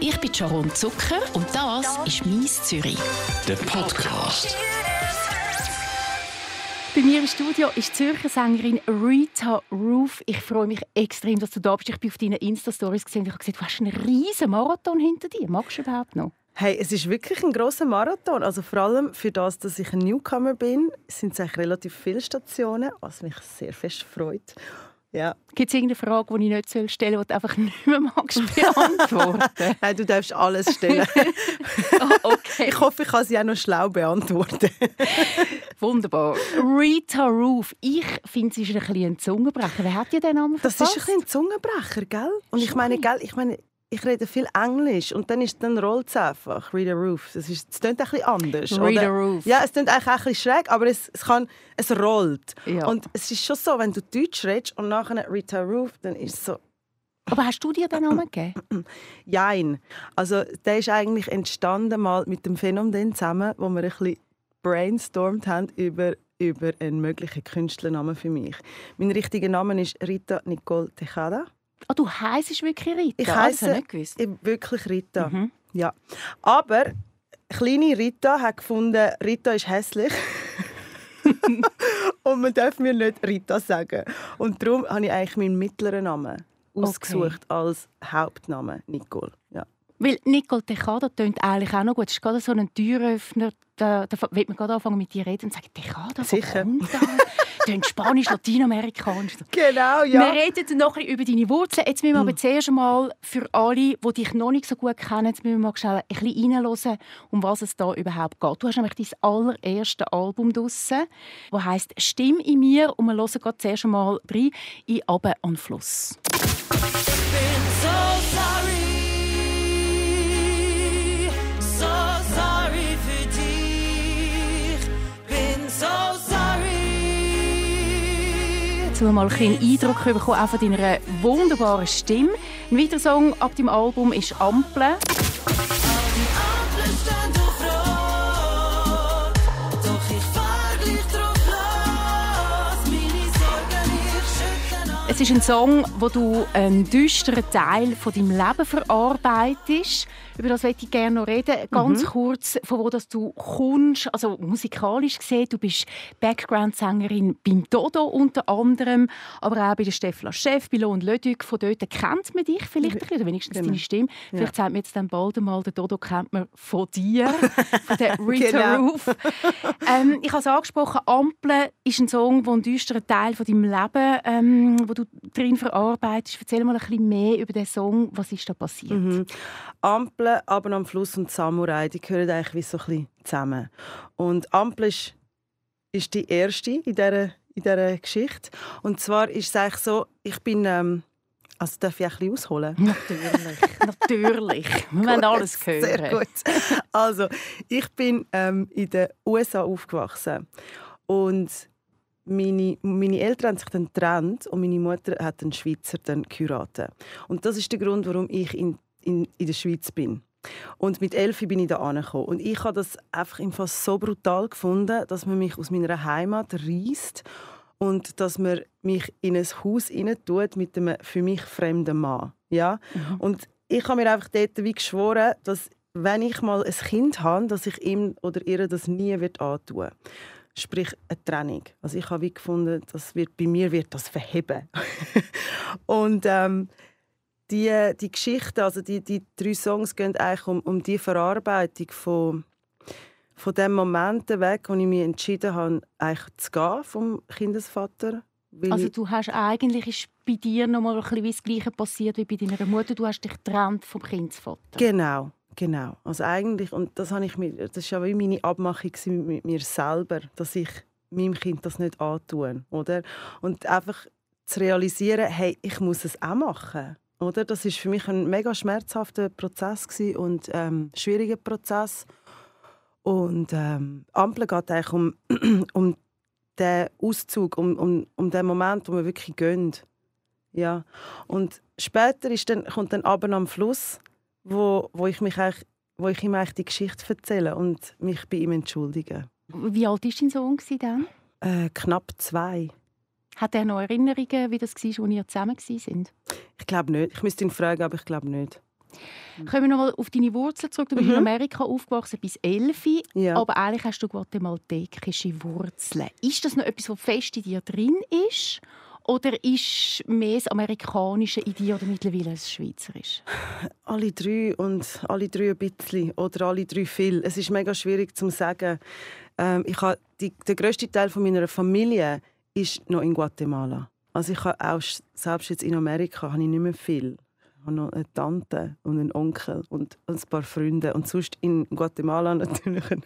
Ich bin Sharon Zucker und das ist «Mies Zürich». Der Podcast. Bei mir im Studio ist die Zürcher Sängerin Rita Roof. Ich freue mich extrem, dass du da bist. Ich bin auf deinen Insta-Stories gesehen und ich habe gesehen, du hast einen riesen Marathon hinter dir. Magst du überhaupt noch? Hey, es ist wirklich ein großer Marathon. Also vor allem für das, dass ich ein Newcomer bin, sind es eigentlich relativ viele Stationen, was mich sehr fest freut. Ja. Gibt es irgendeine Frage, die ich nicht stellen soll, die du einfach nicht mehr magst beantworten? Nein, du darfst alles stellen. oh, okay. Ich hoffe, ich kann sie auch noch schlau beantworten. Wunderbar. Rita Roof. Ich finde, sie ist ein bisschen ein Zungenbrecher. Wer hat dir den Namen verpasst? Das ist ein bisschen ein Zungenbrecher, gell? Und ich meine, gell, ich meine, ich rede viel Englisch und dann, ist, dann rollt es einfach. Read a Roof. Das, ist, das klingt ein bisschen anders. Read a Roof. Ja, es klingt eigentlich ein bisschen schräg, aber es, es, kann, es rollt. Ja. Und es ist schon so, wenn du Deutsch redest und nachher Rita Roof, dann ist es so... Aber hast du dir den Namen gegeben? Jein. Also der ist eigentlich entstanden mal mit dem Phänomen zusammen, wo wir ein bisschen brainstormt haben über über einen möglichen Künstlernamen für mich. Mein richtiger Name ist Rita Nicole Tejada. Ah, du heisst wirklich Rita? Ich heiße nicht gewusst. wirklich Rita. Mhm. Ja. Aber kleine Rita hat gefunden, Rita ist hässlich. und man darf mir nicht Rita sagen. Und darum habe ich eigentlich meinen mittleren Namen ausgesucht Okay. als Hauptname Nicole. Ja. Weil Nicole Tejada tönt eigentlich auch noch gut. Es ist gerade so ein Türöffner. Da, da will man gerade anfangen mit dir reden und sagen, Tejada, Sicher. Tönt Spanisch, Lateinamerikanisch. Genau, Wir reden noch ein bisschen über deine Wurzeln. Jetzt müssen wir aber zuerst einmal für alle, die dich noch nicht so gut kennen, jetzt müssen wir mal schnell ein bisschen reinhören, um was es da überhaupt geht. Du hast nämlich dein allererstes Album draussen, das heisst «Stimm in mir» und wir hören gerade zuerst einmal rein in «Aber an Fluss». Jetzt wir mal einen Eindruck bekommen auch von deiner wunderbaren Stimme. Ein weiterer Song ab dem Album ist «Ampel». Ampeln Es ist ein Song, wo du einen düsteren Teil von deinem Leben verarbeitest. Über das möchte ich gerne noch reden. Ganz kurz, von wo das du kommst, also musikalisch gesehen. Du bist Background-Sängerin beim Dodo unter anderem, aber auch bei der Stefla Chef, bei Lohn Lödück. Von dort kennt man dich vielleicht ein bisschen, oder wenigstens Genau. deine Stimme. Vielleicht sagt man jetzt dann bald einmal, der Dodo kennt man von dir, von der Rita Genau. Roof. Ähm, ich habe es angesprochen, «Ampel» ist ein Song, der einen düsteren Teil von deinem Leben, ähm, wo du drin verarbeitest. Erzähl mal ein bisschen mehr über den Song. Was ist da passiert? Mhm. Ampel, aber am Fluss und Samurai, die gehören eigentlich wie so ein bisschen zusammen. Und Ampel ist, ist die erste in dieser, in dieser Geschichte. Und zwar ist es eigentlich so, ich bin... Ähm, also darf ich ein bisschen ausholen? Natürlich, natürlich. Wir wollen alles hören. Sehr gut. Also, ich bin ähm, in den USA aufgewachsen. Und meine, meine Eltern haben sich dann getrennt und meine Mutter hat einen Schweizer dann geheiratet. Und das ist der Grund, warum ich in, in, in der Schweiz bin. Und mit elf bin ich da angekommen. Und ich habe das einfach im Fall so brutal gefunden, dass man mich aus meiner Heimat reißt und dass man mich in ein Haus tut mit einem für mich fremden Mann. Ja? Und ich habe mir einfach dort wie geschworen, dass wenn ich mal ein Kind habe, dass ich ihm oder ihr das nie wird antun Sprich, eine Trennung. Also ich habe wie gefunden, das wird, bei mir wird das verheben. und ähm, die, die Geschichte, also die, die drei Songs gehen eigentlich um, um die Verarbeitung von, von dem Moment weg, wo ich mich entschieden habe, eigentlich zu gehen vom Kindesvater. Also du hast eigentlich ist bei dir noch mal ein bisschen das Gleiche passiert wie bei deiner Mutter. Du hast dich getrennt vom Kindsvater. Genau, genau. Also eigentlich, und das, habe ich mir, das war ja wie meine Abmachung mit mir selber, dass ich meinem Kind das nicht antun, oder? Und einfach zu realisieren, hey, ich muss es auch machen, oder? Das ist für mich ein mega schmerzhafter Prozess und ähm, schwieriger Prozess. Und ähm, Ampel geht eigentlich um, um den Auszug, um, um, um den Moment, wo wir wirklich gehen. Ja. Und später ist dann, kommt dann aber am Fluss, wo, wo, ich mich eigentlich, wo ich ihm eigentlich die Geschichte erzähle und mich bei ihm entschuldige. Wie alt war dein Sohn dann? Äh, knapp zwei. Hat er noch Erinnerungen, wie das war, als ihr zusammen sind? Ich glaube nicht. Ich müsste ihn fragen, aber ich glaube nicht. Kommen wir nochmal auf deine Wurzeln zurück. Du bist in Amerika aufgewachsen bis 11, Mhm. Ja. aber eigentlich hast du guatemaltekische Wurzeln. Ist das noch etwas, was fest in dir drin ist? Oder ist mehr das Amerikanische dir oder mittlerweile das Schweizerisch? Alle drei und alle drei ein bisschen oder alle drei viel. Es ist mega schwierig zu sagen. Ähm, ich die, der grösste Teil von meiner Familie ist noch in Guatemala. Also ich habe auch selbst jetzt in Amerika habe ich nicht mehr viel. Ich habe noch eine Tante und einen Onkel und ein paar Freunde und sonst in Guatemala natürlich eine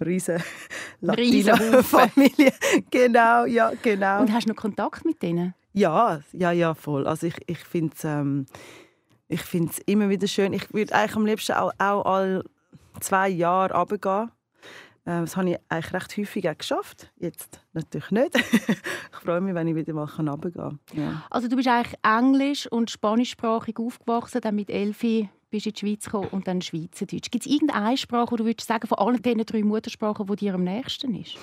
Haufen. Latina-Familie. Genau, ja, genau. Und hast du noch Kontakt mit denen? Ja, ja, ja, voll. Also ich, ich finde es ähm, ich find's immer wieder schön. Ich würde eigentlich am liebsten auch, auch alle zwei Jahre runtergehen. Ähm, das habe ich eigentlich recht häufig auch geschafft. Jetzt natürlich nicht. ich freue mich, wenn ich wieder mal runtergehen kann. Ja. Also du bist eigentlich englisch- und spanischsprachig aufgewachsen, dann mit Elfi bist du in die Schweiz gekommen und dann Schweizerdeutsch. Gibt es irgendeine Sprache, wo du würdest sagen, von allen diesen drei Muttersprachen, die dir am nächsten ist?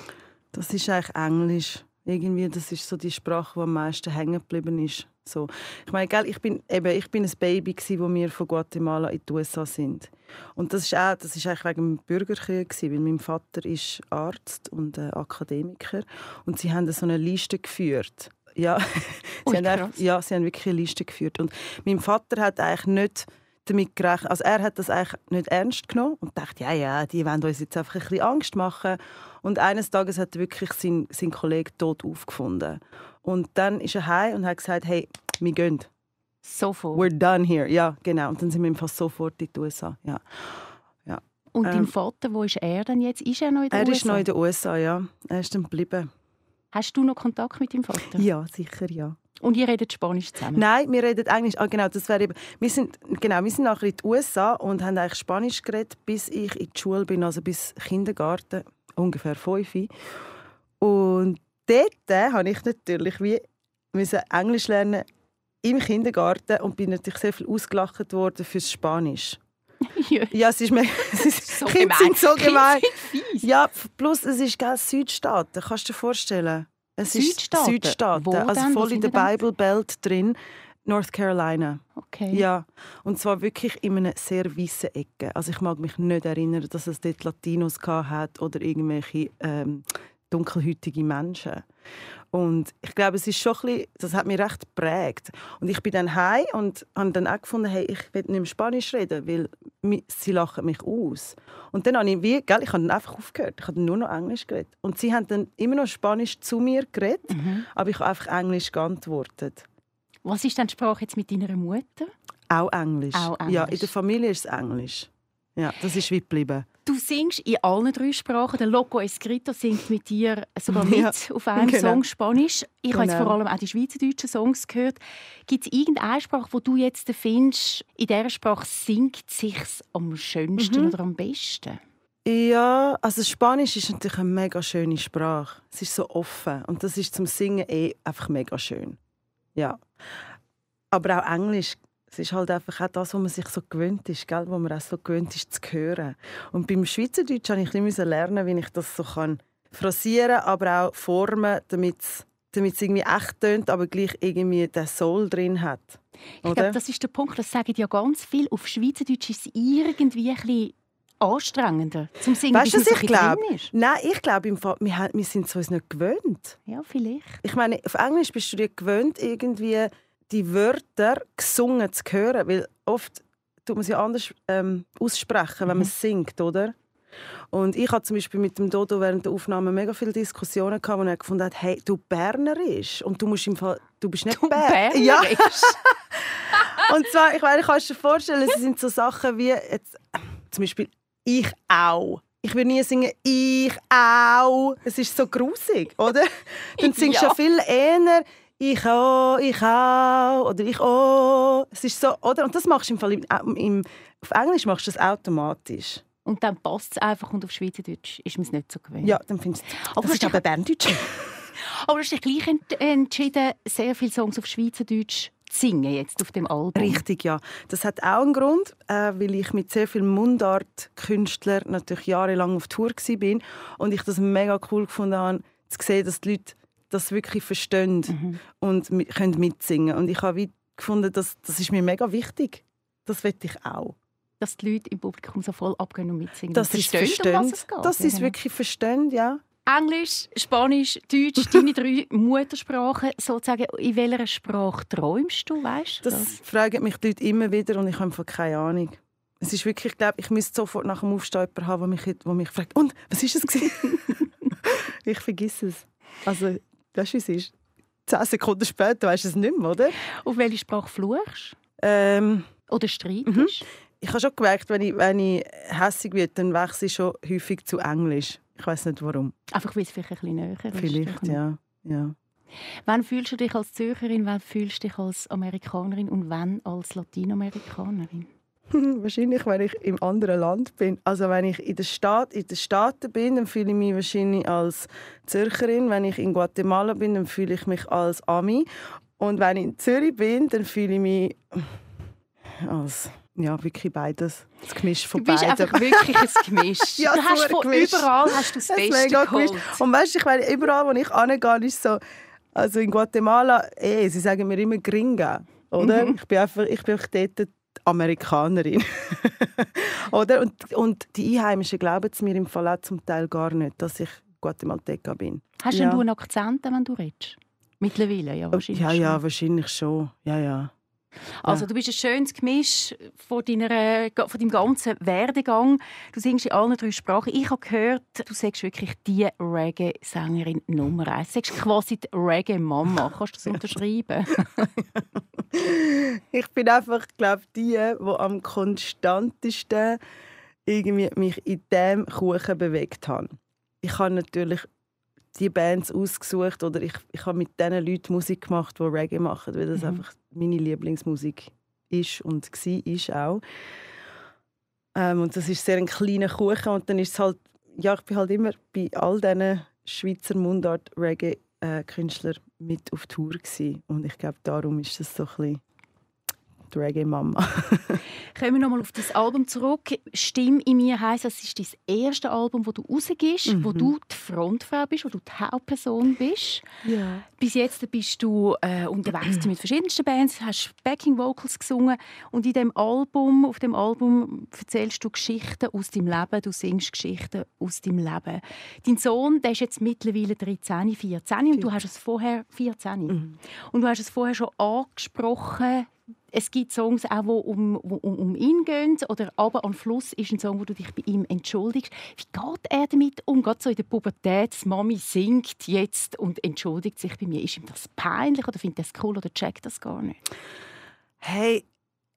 Das ist eigentlich Englisch. Irgendwie, das ist so die Sprache, die am meisten hängen geblieben ist. So. Ich meine, gell, ich bin eben, ich bin ein Baby gsi, wo wir von Guatemala in die USA sind. Und das ist auch, das ist eigentlich wegen dem Bürgerkrieg gsi, weil mein Vater ist Arzt und äh, Akademiker und sie haben so eine Liste geführt. Ja, Ui, sie, haben einfach, ja, sie haben wirklich eine Liste geführt. Und mein Vater hat eigentlich nicht damit gerechnet, also er hat das eigentlich nicht ernst genommen und dachte, ja, ja, die wollen uns jetzt einfach ein bisschen Angst machen. Und eines Tages hat er wirklich sein, sein Kollege tot aufgefunden. Und dann ist er heim und hat gesagt, hey, wir gehen. Sofort. We're done here. Ja, genau. Und dann sind wir fast sofort in die USA. Ja. Und dein ähm, Vater, wo ist er denn jetzt? Ist er noch in den Er USA? ist noch in den USA, ja. Er ist dann geblieben. Hast du noch Kontakt mit deinem Vater? Ja, sicher, ja. Und ihr redet Spanisch zusammen? Nein, wir reden Englisch. Ah, genau, das wäre eben. Wir sind, genau, wir sind nachher in die USA und haben eigentlich Spanisch geredet, bis ich in die Schule bin, also bis Kindergarten, ungefähr fünf. Und dort habe ich natürlich wie müssen Englisch lernen im Kindergarten und bin natürlich sehr viel ausgelacht worden fürs Spanisch. Ja. Ja, es ist mir, es ist, So Kinder gemein. sind so gemein. sind. Ja, plus es ist gell, Südstaaten, kannst du dir vorstellen? Es Südstaaten? ist Südstaaten, Wo also denn? Voll in der? Bible Belt drin, North Carolina. Okay. Ja, und zwar wirklich in einer sehr weißen Ecke. Also ich mag mich nicht erinnern, dass es dort Latinos hat oder irgendwelche ähm, dunkelhäutige Menschen. Und ich glaube, es ist schon ein bisschen, das hat mich recht geprägt. Und ich bin dann heim und habe dann auch gefunden, hey, ich will nicht mehr Spanisch reden, weil sie lachen mich aus. Und dann habe ich wie, gell, ich habe dann einfach aufgehört. Ich habe nur noch Englisch geredet. Und sie haben dann immer noch Spanisch zu mir geredet, aber ich habe einfach Englisch geantwortet. Was ist denn die Sprache jetzt mit deiner Mutter? Auch Englisch. Auch Ja, Englisch. in der Familie ist es Englisch. Ja, das ist wie geblieben. Du singst in allen drei Sprachen. Der Loco Escrito singt mit dir sogar mit Ja, auf einem genau. Song Spanisch. Ich habe jetzt Genau. vor allem auch die schweizerdeutschen Songs gehört. Gibt es irgendeine Sprache, wo du jetzt findest, in dieser Sprache singt sich's am schönsten Mhm. oder am besten? Ja, also Spanisch ist natürlich eine mega schöne Sprache. Es ist so offen und das ist zum Singen eh einfach mega schön. Ja. Aber auch Englisch, es ist halt einfach auch das, was man sich so gewöhnt ist, gell? wo man auch so gewöhnt ist zu hören. Und beim Schweizerdeutsch musste ich ein lernen, wie ich das so kann phrasieren, aber auch formen, damit es damit es irgendwie echt tönt, aber gleich irgendwie den Soul drin hat. Ich Oder? glaube, das ist der Punkt, das sagen ja ganz viel. Auf Schweizerdeutsch ist es irgendwie ein bisschen anstrengender zum Singen, Weißt du, was ich glaube? Nein, ich glaube, im Fall, wir, wir sind es uns nicht gewöhnt. Ja, vielleicht. Ich meine, auf Englisch bist du dir gewöhnt, irgendwie die Wörter gesungen zu hören, weil oft tut man sie anders ähm, aussprechen, wenn man es singt, oder? Und ich hatte zum Beispiel mit dem Dodo während der Aufnahme mega viele Diskussionen gehabt, wo er gefunden hat, hey, du Bernerisch und du musst im Fall, du bist nicht Du Ber Berner Ja, und zwar, ich meine, kannst dir vorstellen, es sind so Sachen wie jetzt, zum Beispiel ich auch. Ich würde nie singen ich auch. Es ist so grusig, oder? Dann singst du Ja. viel eher ich auch, ich auch oder ich auch. Es ist so, oder? Und das machst du im Fall im, im, auf Englisch machst du das automatisch. Und dann passt es einfach und auf Schweizerdeutsch ist man es nicht so gewöhnt. Ja, dann findest du. Aber das ist aber Berndeutsch. Aber du hast dich gleich ent entschieden, sehr viele Songs auf Schweizerdeutsch zu singen, jetzt auf dem Album. Richtig, ja. Das hat auch einen Grund, äh, weil ich mit sehr vielen Mundart-Künstlern natürlich jahrelang auf Tour war und ich das mega cool gefunden habe, zu sehen, dass die Leute das wirklich verstehen und mi- können mitsingen. Und ich habe gefunden, dass, das ist mir mega wichtig, das will ich auch. Dass die Leute im Publikum so voll abgehen und mitsingen. Das und ist verstehen, um was es geht. Das ist wirklich verstehen, ja. Englisch, Spanisch, Deutsch, deine drei Muttersprachen. Sozusagen, in welcher Sprache träumst du, weißt du? Das fragen mich die Leute immer wieder und ich habe keine Ahnung. Es ist wirklich, ich glaube, ich müsste sofort nach dem Aufstehen jemanden haben, der mich, der mich fragt, und, was ist es gewesen? ich vergesse es. Also, weißt du, wie es ist? Zehn Sekunden später weißt du es nicht mehr, oder? Auf welche Sprache fluchst Ähm, Oder streitest? Mhm. ich habe schon gemerkt, wenn ich, wenn ich hässig werde, dann wechsle ich schon häufig zu Englisch. Ich weiß nicht warum. Einfach, weil es vielleicht ein bisschen näher ist. Vielleicht, ja. ja. Wann fühlst du dich als Zürcherin, wann fühlst du dich als Amerikanerin und wann als Latinamerikanerin? wahrscheinlich, wenn ich im anderen Land bin. Also wenn ich in der Stadt, in den Staaten bin, dann fühle ich mich wahrscheinlich als Zürcherin. Wenn ich in Guatemala bin, dann fühle ich mich als Ami. Und wenn ich in Zürich bin, dann fühle ich mich als ja wirklich beides, das Gemisch von Du bist beiden. einfach wirklich ein Gemisch. Ja, du hast von Gemisch. überall hast du das, Das Beste geholt. gemischt. Und weißt du, ich meine, überall, wo ich hingehe, ist so, also in Guatemala, eh, sie sagen mir immer Gringa, oder? Mhm. Ich bin einfach, ich bin einfach dort Amerikanerin. oder? Und, und die Einheimischen glauben es mir im Fall auch zum Teil gar nicht, dass ich Guatemalteca bin. Hast Ja. du einen Akzent, wenn du redest? Mittlerweile, ja, wahrscheinlich ja, ja, schon. wahrscheinlich schon. Ja, ja. Also du bist ein schönes Gemisch von, deiner, von deinem ganzen Werdegang. Du singst in allen drei Sprachen. Ich habe gehört, du sagst wirklich die Reggae-Sängerin Nummer eins. Du sagst quasi die Reggae-Mama. Kannst du das unterschreiben? Ich bin einfach, glaube die, die am konstantesten irgendwie mich in diesem Kuchen bewegt haben. Ich habe natürlich die Bands ausgesucht oder ich, ich habe mit diesen Leuten Musik gemacht, die Reggae machen, weil das Mhm. einfach meine Lieblingsmusik ist und war ist auch. Ähm, und das ist sehr ein kleiner Kuchen und dann ist es halt, ja, ich bin halt immer bei all diesen Schweizer Mundart Reggae äh, mit auf Tour gsi und ich glaube darum ist das so ein bisschen die Reggae Mama. Kommen wir nochmal auf dein Album zurück. «Stimme in mir» heisst, es ist dein erste Album, das du rausgibst, wo Mhm. du die Frontfrau bist, wo du die Hauptperson bist. Ja. Bis jetzt bist du äh, unterwegs mit verschiedensten Bands, hast Backing Vocals gesungen und in dem Album, auf dem Album erzählst du Geschichten aus deinem Leben, du singst Geschichten aus deinem Leben. Dein Sohn, der ist jetzt mittlerweile 13, 14 und du hast es vorher 14 Mhm. und du hast es vorher schon angesprochen. Es gibt Songs auch, die um, wo um, ihn gehen. Oder «Aber am Fluss» ist ein Song, wo du dich bei ihm entschuldigst. Wie geht er damit um? Gerade so in der Pubertät, die Mami singt jetzt und entschuldigt sich bei mir. Ist ihm das peinlich oder findet er es cool oder checkt das gar nicht? Hey,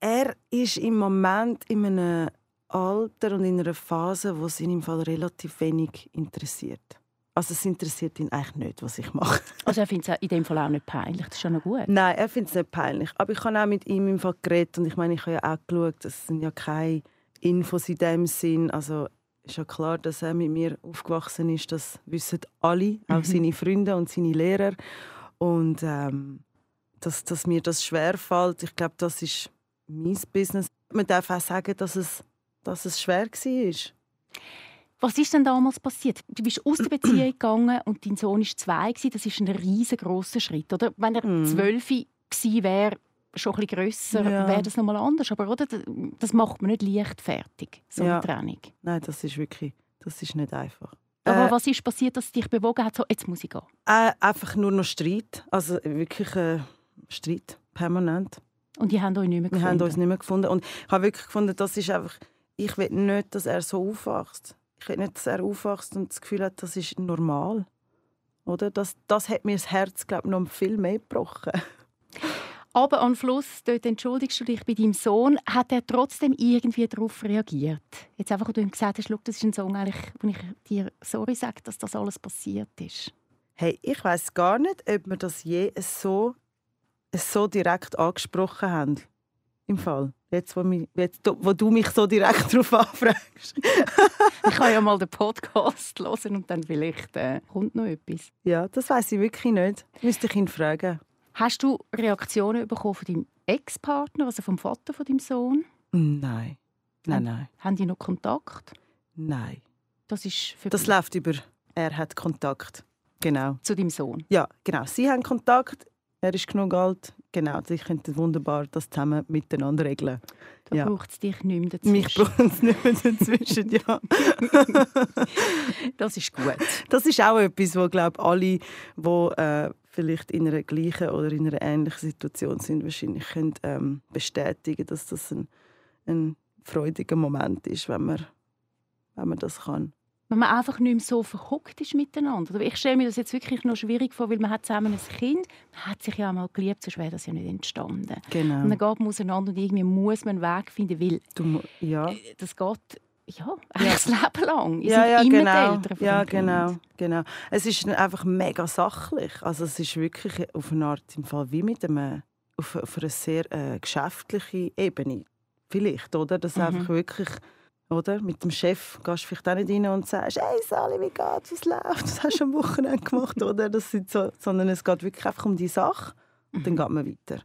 er ist im Moment in einem Alter und in einer Phase, wo es ihn im Fall relativ wenig interessiert. Also es interessiert ihn eigentlich nicht, was ich mache. Also er findet es in dem Fall auch nicht peinlich. Das ist ja noch gut. Nein, er findet es nicht peinlich. Aber ich habe auch mit ihm im Fall geredet und ich meine, ich habe ja auch geschaut, das sind ja keine Infos in dem Sinn. Also ist ja klar, dass er mit mir aufgewachsen ist. Das wissen alle, auch seine Freunde und seine Lehrer. Und ähm, dass, dass mir das schwer fällt, ich glaube, das ist mein Business. Man darf auch sagen, dass es, dass es schwer war. Was ist denn damals passiert? Du bist aus der Beziehung gegangen und dein Sohn war zwei. gewesen. Das ist ein riesengroßer Schritt, oder? Wenn er Mhm. zwölf gewesen wäre, schon ein bisschen grösser, Ja. wäre das nochmal anders. Aber oder? das macht man nicht leichtfertig, so Ja. eine Trennung. Nein, das ist wirklich das ist nicht einfach. Aber Äh, was ist passiert, dass es dich bewogen hat, so, jetzt muss ich gehen? Äh, einfach nur noch Streit. Also wirklich äh, Streit, permanent. Und die haben euch nicht mehr Wir gefunden? haben uns nicht mehr gefunden. Und ich habe wirklich gefunden, das ist einfach, ich will nicht, dass er so aufwächst. Ich will nicht, dass er aufwächst und das Gefühl hat, das ist normal. Oder? Das, das hat mir das Herz, glaube ich, noch viel mehr gebrochen. Aber am Schluss, dort entschuldigst du dich bei deinem Sohn, hat er trotzdem irgendwie darauf reagiert? Jetzt einfach, wo du ihm gesagt hast, «Schau, das ist ein Song, eigentlich, wo ich dir sorry sage, dass das alles passiert ist. Hey, ich weiß gar nicht, ob wir das je so, so direkt angesprochen haben. Im Fall. Jetzt, wo, mich, jetzt, wo du mich so direkt darauf anfragst. Ich kann ja mal den Podcast hören und dann vielleicht äh, kommt noch etwas. Ja, das weiß ich wirklich nicht. Müsste ich ihn fragen. Hast du Reaktionen bekommen von deinem Ex-Partner, also vom Vater von deinem Sohn? Nein. Nein, nein. Haben die noch Kontakt? Nein. Das ist für Das läuft über. Er hat Kontakt. Genau. zu deinem Sohn. Ja, genau. Sie haben Kontakt. Er ist genug alt. Genau, die könnten wunderbar das zusammen miteinander regeln. Da Ja. braucht es dich nicht mehr dazwischen. Mich brauchen es nicht mehr dazwischen, ja. Das ist gut. Das ist auch etwas, wo glaube alle, die äh, vielleicht in einer gleichen oder in einer ähnlichen Situation sind, wahrscheinlich können, ähm, bestätigen, dass das ein, ein freudiger Moment ist, wenn man, wenn man das kann. Wenn man einfach nicht mehr so verhuckt ist miteinander. Ich stelle mir das jetzt wirklich noch schwierig vor, weil man hat zusammen ein Kind, man hat sich ja mal geliebt, sonst wäre das ja nicht entstanden. Genau. Und dann geht man auseinander und irgendwie muss man einen Weg finden, weil Du, ja. äh, das geht ja, eigentlich das Leben lang. Ja, ja, immer genau. die Eltern von ja, Kind. genau, genau. Es ist einfach mega sachlich. Also es ist wirklich auf eine Art im Fall wie mit einem auf, auf einer sehr äh, geschäftlichen Ebene vielleicht, oder? Dass Mhm. einfach wirklich oder? Mit dem Chef gehst du vielleicht auch nicht rein und sagst, hey Sali, wie geht's, was läuft, was hast du am Wochenende gemacht, oder? Das sind so, sondern es geht wirklich einfach um die Sache und Mhm. dann geht man weiter,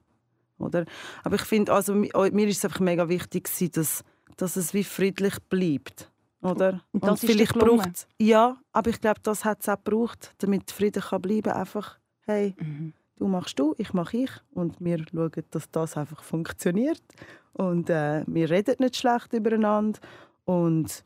oder? Aber ich finde, also, oh, mir ist es einfach mega wichtig dass, dass es wie friedlich bleibt, oder? Und das dir vielleicht braucht ja, aber ich glaube, das hat es auch gebraucht, damit Frieden kann bleiben, einfach, hey, Mhm. du machst du, ich mache ich und wir schauen, dass das einfach funktioniert und äh, wir reden nicht schlecht übereinander und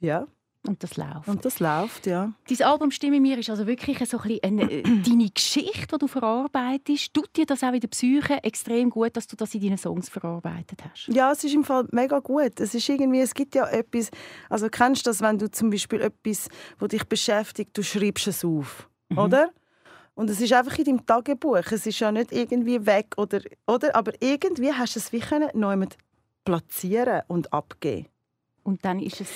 ja, Und das läuft. und das läuft, ja. Dein Album «Stimme mir» ist also wirklich so ein eine, äh, deine Geschichte, die du verarbeitest. Tut dir das auch in der Psyche extrem gut, dass du das in deinen Songs verarbeitet hast? Ja, es ist im Fall mega gut. Es ist irgendwie, es gibt ja etwas, also kennst du das, wenn du zum Beispiel etwas, wo dich beschäftigt, du schreibst es auf, oder? Und es ist einfach in deinem Tagebuch. Es ist ja nicht irgendwie weg oder, oder? Aber irgendwie hast du es wie können platzieren und abgeben. Und dann ist es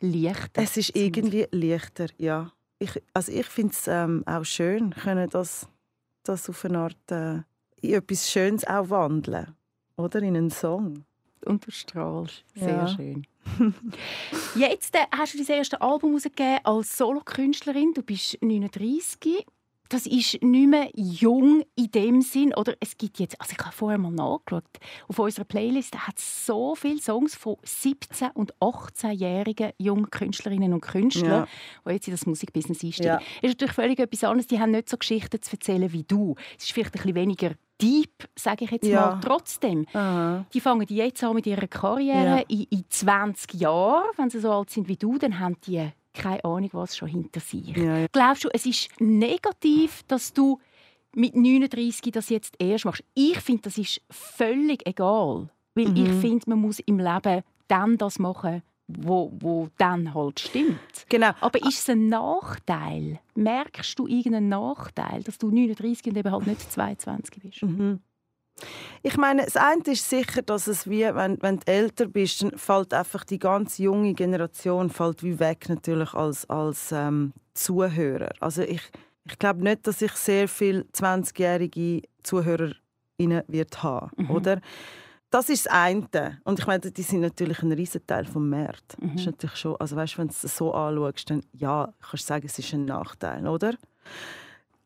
leichter. Es ist irgendwie leichter, ja. Ich, also ich finde es ähm, auch schön, können das, das auf eine Art äh, in etwas Schönes auch wandeln, oder in einen Song. Und du strahlst. Sehr Ja. schön. Jetzt äh, hast du dein erstes Album herausgegeben als Solokünstlerin. Du bist 39. Das ist nicht mehr jung in dem Sinn. Oder es gibt jetzt, also ich habe vorher mal nachgeschaut, auf unserer Playlist hat es so viele Songs von 17- und 18-jährigen jungen Künstlerinnen und Künstlern, Ja. die jetzt in das Musikbusiness einsteigen. Ja. ist natürlich völlig etwas anderes. Die haben nicht so Geschichten zu erzählen wie du. Es ist vielleicht ein bisschen weniger deep, sage ich jetzt Ja. mal. Trotzdem, Aha. die fangen jetzt an mit ihrer Karriere Ja. in, in 20 Jahren. Wenn sie so alt sind wie du, dann haben die keine Ahnung, was schon hinter sich. Ja. Glaubst du, es ist negativ, dass du mit 39 das jetzt erst machst? Ich finde, das ist völlig egal. Weil ich Mhm. finde, man muss im Leben dann das machen, wo, wo dann halt stimmt. Genau. Aber ist es ein Nachteil? Merkst du irgendeinen Nachteil, dass du 39 und eben halt nicht 22 bist? Mhm. Ich meine, das eine ist sicher, dass es wie, wenn, wenn du älter bist, dann fällt einfach die ganz junge Generation fällt wie weg natürlich als, als ähm, Zuhörer. Also ich, ich glaube nicht, dass ich sehr viele 20-jährige ZuhörerInnen wird haben, Mhm. oder? Das ist das eine. Und ich meine, die sind natürlich ein Riesenteil vom Markt. Mhm. Das ist natürlich schon, also weißt, wenn du es so anschaust, dann ja, kannst du sagen, es ist ein Nachteil, oder?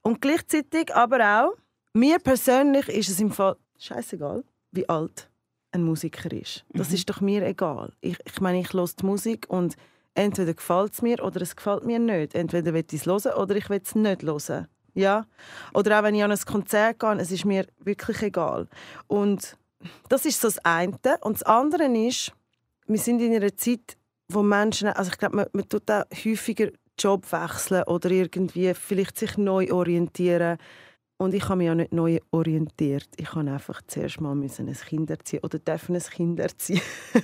Und gleichzeitig aber auch, mir persönlich ist es im Fall scheißegal, wie alt ein Musiker ist. Das Mhm. ist doch mir egal. Ich, ich meine, ich höre die Musik und entweder gefällt es mir oder es gefällt mir nicht. Entweder will ich es hören oder ich will es nicht hören. Ja? Oder auch wenn ich an ein Konzert gehe, es ist mir wirklich egal. Und das ist so das eine. Und das andere ist, wir sind in einer Zeit, wo Menschen, also ich glaube, man, man tut auch häufiger Job wechseln oder irgendwie vielleicht sich neu orientieren. Und ich habe mich ja nicht neu orientiert. Ich habe einfach zuerst mal müssen ein Kind erziehen oder dürfen ein Kind erziehen.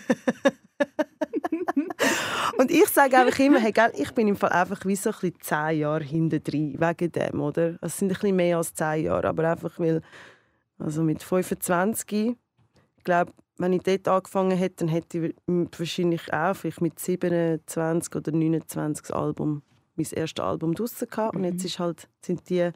Und ich sage einfach immer, hey, gell, ich bin im Fall einfach wie so ein bisschen zehn Jahre hinten drin, wegen dem, oder? Es sind ein bisschen mehr als zehn Jahre, aber einfach weil, also mit 25, ich glaube, wenn ich dort angefangen hätte, dann hätte ich wahrscheinlich auch vielleicht mit 27 oder 29 das Album, mein erstes Album draussen gehabt. Und jetzt ist halt, sind die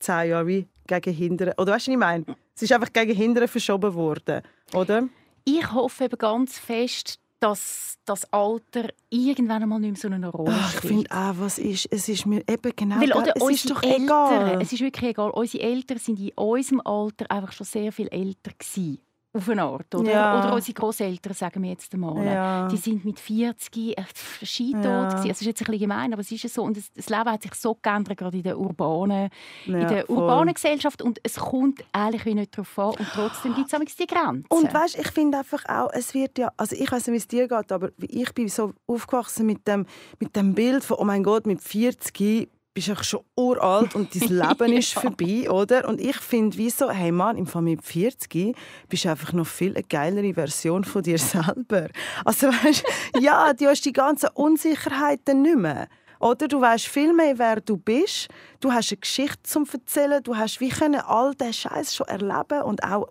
zehn Jahre wie gegen Hindern, oder weißt du, was ich meine? Es ist einfach gegen Hindern verschoben worden, oder? Ich hoffe eben ganz fest, dass das Alter irgendwann einmal nicht mehr so eine Rolle Ach, ich spielt. finde auch, was ist, es ist mir eben genau Weil, oder, es ist doch Eltern, egal. es ist wirklich egal, unsere Eltern sind in unserem Alter einfach schon sehr viel älter gewesen. Auf eine Art, oder? Ja. Oder unsere Großeltern, sagen wir jetzt einmal. Ja. Die sind mit 40 äh, scheintot Ja. gewesen. Das ist jetzt ein bisschen gemein, aber es ist so. Und das, das Leben hat sich so geändert, gerade in der urbanen, in Ja, der voll. urbanen Gesellschaft. Und es kommt eigentlich wie nicht darauf an. Und trotzdem gibt es die Grenzen. Und weißt, ich finde einfach auch, es wird ja, also ich weiß nicht, wie es dir geht, aber ich bin so aufgewachsen mit dem, mit dem Bild von, oh mein Gott, mit 40 bist du schon uralt und dein Leben ist vorbei, oder? Und ich finde, wie so, hey Mann, im Fall mit 40 bist du einfach noch viel eine geilere Version von dir selber. Also weißt, ja, du hast die ganzen Unsicherheiten nicht mehr. Oder du weißt viel mehr, wer du bist. Du hast eine Geschichte zum erzählen. Du hast wie können all den Scheiß schon erleben und auch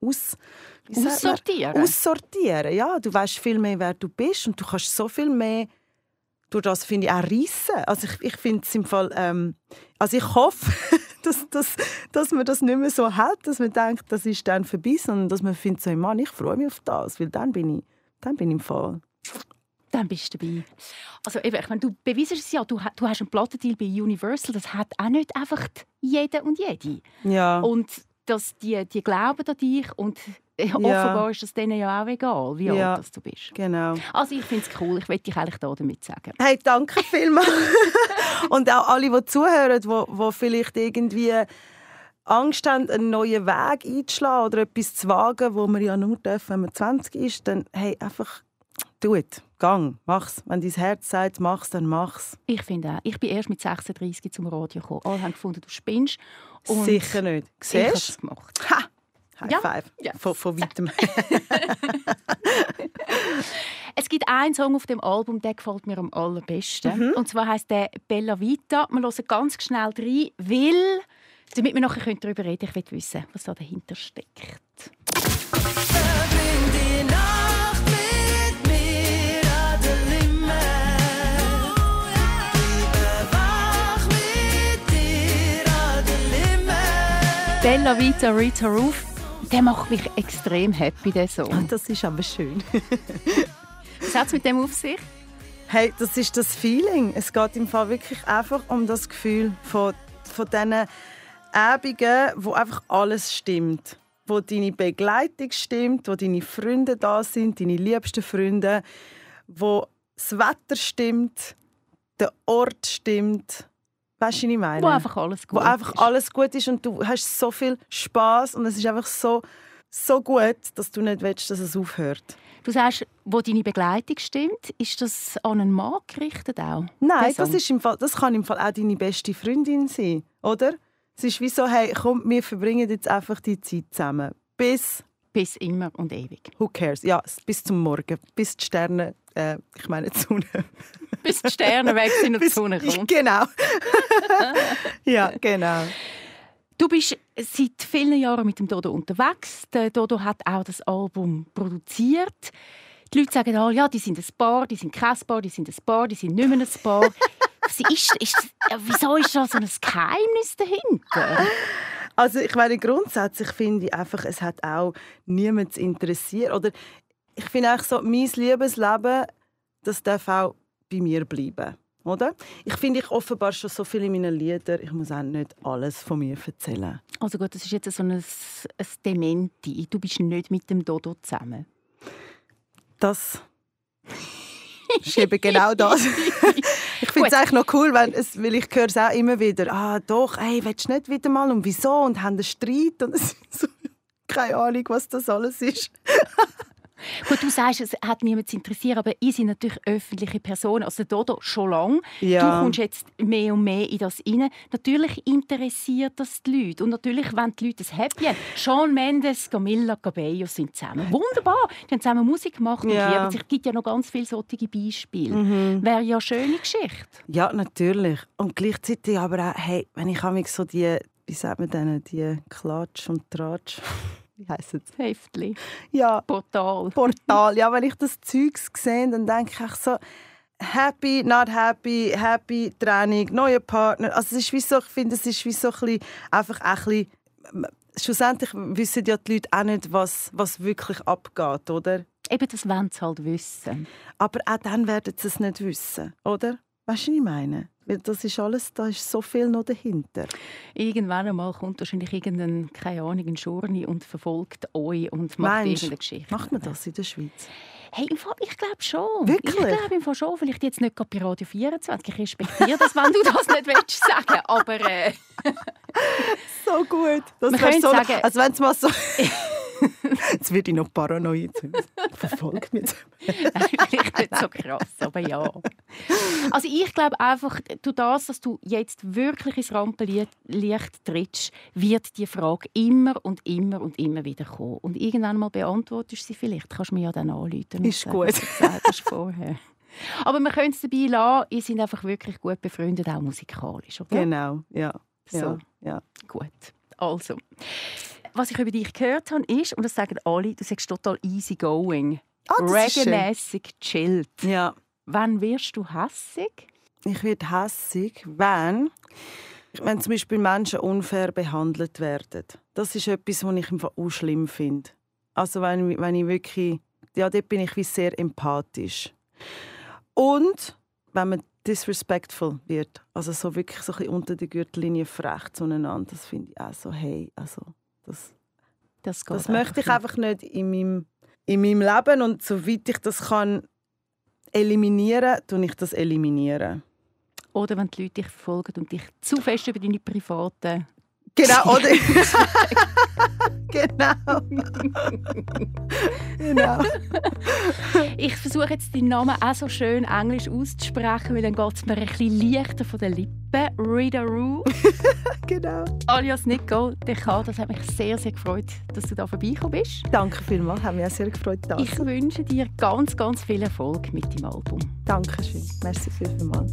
aus? Aussortieren. Aussortieren, ja. Du weißt viel mehr, wer du bist und du kannst so viel mehr durch das finde ich auch reissen. Also ich, ich finde es im Fall, ähm, also ich hoffe, dass, dass, dass man das nicht mehr so hat, dass man denkt, das ist dann vorbei, sondern dass man findet so, Mann, ich freue mich auf das, weil dann bin ich, dann bin ich im Fall. Dann bist du dabei. Also eben, ich meine, du beweist es ja, du, du hast einen Plattendeal bei Universal, das hat auch nicht einfach jeder und jede. Ja. Und dass die, die glauben an dich und offenbar ist das denen ja auch egal, wie alt das du bist. Genau. Also ich finde es cool, ich will dich eigentlich da damit sagen. Hey, danke vielmals. Und auch alle, die zuhören, die, die vielleicht irgendwie Angst haben, einen neuen Weg einzuschlagen oder etwas zu wagen, wo man ja nur darf, wenn man 20 ist, dann hey, einfach tu es. Gang, mach's. Wenn dein Herz sagt, mach's, dann mach's. Ich finde auch, ich bin erst mit 36 zum Radio gekommen. Alle haben gefunden, du spinnst. Und Sicher nicht. Ich habe Siehst es gemacht. Ha! High Ja. five. Ja. Von, von weitem. Es gibt einen Song auf dem Album, der gefällt mir am allerbesten. Und zwar heißt der Bella Vita. Wir hören ganz schnell rein, weil, damit wir nachher darüber reden können, ich will wissen, was da dahinter steckt. Bella Vita, Rita Roof. Der macht mich extrem happy, der Song. Das ist aber schön. Was hat es mit dem auf sich? Hey, das ist das Feeling. Es geht im Fall wirklich einfach um das Gefühl von, von diesen Abenden, wo einfach alles stimmt. Wo deine Begleitung stimmt, wo deine Freunde da sind, deine liebsten Freunde, wo das Wetter stimmt, der Ort stimmt. Weißt du, was ich meine? Wo einfach alles gut wo einfach ist. alles gut ist und du hast so viel Spaß und es ist einfach so, so gut, dass du nicht willst, dass es aufhört. Du sagst, wo deine Begleitung stimmt, ist das an einen Mann gerichtet auch? Nein, das, ist im Fall, das kann im Fall auch deine beste Freundin sein, oder? Es ist wie so, hey, komm, wir verbringen jetzt einfach die Zeit zusammen. Bis, Bis immer und ewig. who cares? Ja, bis zum Morgen, bis die Sterne, äh, ich meine die Sonne. Bis die Sterne weg sind und die Sonne kommt. Genau. ja, genau. Du bist seit vielen Jahren mit dem Dodo unterwegs. Der Dodo hat auch das Album produziert. Die Leute sagen alle, ja, die sind ein Paar, die sind kein Paar, die sind ein Paar, die sind nicht mehr ein Paar. Ist, ist, wieso ist da so ein Geheimnis dahinter? Also ich meine, grundsätzlich finde ich einfach, es hat auch niemand zu interessieren. Oder ich finde eigentlich so, mein Liebesleben, das darf auch bei mir bleiben. Oder? Ich finde, ich offenbar schon so viel in meinen Liedern, ich muss auch nicht alles von mir erzählen. Also gut, das ist jetzt so ein, ein Dementi. Du bist nicht mit dem Dodo zusammen. Das ist eben genau das. ich finde es eigentlich noch cool, wenn es, weil ich höre es auch immer wieder. Ah, doch, hey, willst du nicht wieder mal und wieso? Und haben einen Streit und es ist so, keine Ahnung, was das alles ist. Gut, du sagst, es hat niemand zu interessieren, aber ich sind natürlich öffentliche Personen. Also Dodo schon lange. Ja. Du kommst jetzt mehr und mehr in das rein. Natürlich interessiert das die Leute. Und natürlich wenn die Leute es happy haben. Shawn Mendes, Camilla Cabello sind zusammen. Wunderbar. Die haben zusammen Musik gemacht und Ja. lieben sich. Es gibt ja noch ganz viele solche Beispiele. Wäre ja eine schöne Geschichte. Ja, natürlich. Und gleichzeitig aber auch, hey, wenn ich mich so die, wie sagt man denen, die Klatsch und Tratsch, wie heisst es? Heftli. Ja, Portal. Portal. Ja, wenn ich das Zeugs sehe, dann denke ich echt so, happy, not happy, happy, Training, neuer Partner. Also es ist wie so, ich finde, es ist wie so ein bisschen, einfach ein bisschen, schlussendlich wissen ja die Leute auch nicht, was, was wirklich abgeht, oder? Eben, das wollen sie halt wissen. Aber auch dann werden sie es nicht wissen, oder? Weißt du, was ich meine? Weil das ist alles, da ist so viel noch dahinter. Irgendwann einmal kommt wahrscheinlich irgendein, keine Ahnung, ein Schurni und verfolgt euch und macht Meinst irgendeine Geschichte. Macht man das in der Schweiz? Hey, im Fall, ich glaube schon. Wirklich? Ich glaube im Fall schon. Vielleicht jetzt nicht gerade bei Radio 24. Ich respektiere das, wenn du das nicht willst sagen. Aber äh, So gut. Das Man wär könnte so, sagen- also wenn es mal so... Jetzt werde ich noch paranoid. Verfolgt mich vielleicht nicht so krass, aber ja. Also ich glaube einfach, durch das, dass du jetzt wirklich ins Rampenlicht trittst, wird die Frage immer und immer und immer wieder kommen. Und irgendwann mal beantwortest du sie vielleicht. Kannst du mir ja dann anrufen. Ist sagen, gut. hast vorher. Aber wir können es dabei lassen. Ihr seid einfach wirklich gut befreundet, auch musikalisch, oder? Genau, ja. So. Ja, ja. Gut. Also, was ich über dich gehört habe, ist, und das sagen alle, du sagst total easy going. Ah. Reggae-mässig chillt. ja. Wann wirst du hässig? Ich werde hässig, wenn, wenn zum Beispiel Menschen unfair behandelt werden. Das ist etwas, was ich einfach auch schlimm finde. Also wenn, wenn ich wirklich, ja, dort bin ich wie sehr empathisch. Und wenn man disrespectful wird, also so wirklich so ein bisschen unter der Gürtellinie frech zueinander, das finde ich auch so, hey, also das, Das, das möchte ich einfach nicht in meinem, in meinem Leben und soweit ich das kann eliminieren, tue ich das eliminieren. Oder wenn die Leute dich verfolgen und dich zu fest über deine privaten... Genau, oder? genau. genau. Ich versuche jetzt deinen Namen auch so schön englisch auszusprechen, weil dann geht es mir ein bisschen leichter von den Lippen. Rita Roo, genau. alias Nico DK, das hat mich sehr, sehr gefreut, dass du da vorbeigekommen bist. Danke vielmals, hat mich auch sehr gefreut. Da Ich wünsche dir ganz, ganz viel Erfolg mit deinem Album. Dankeschön. Merci vielmals.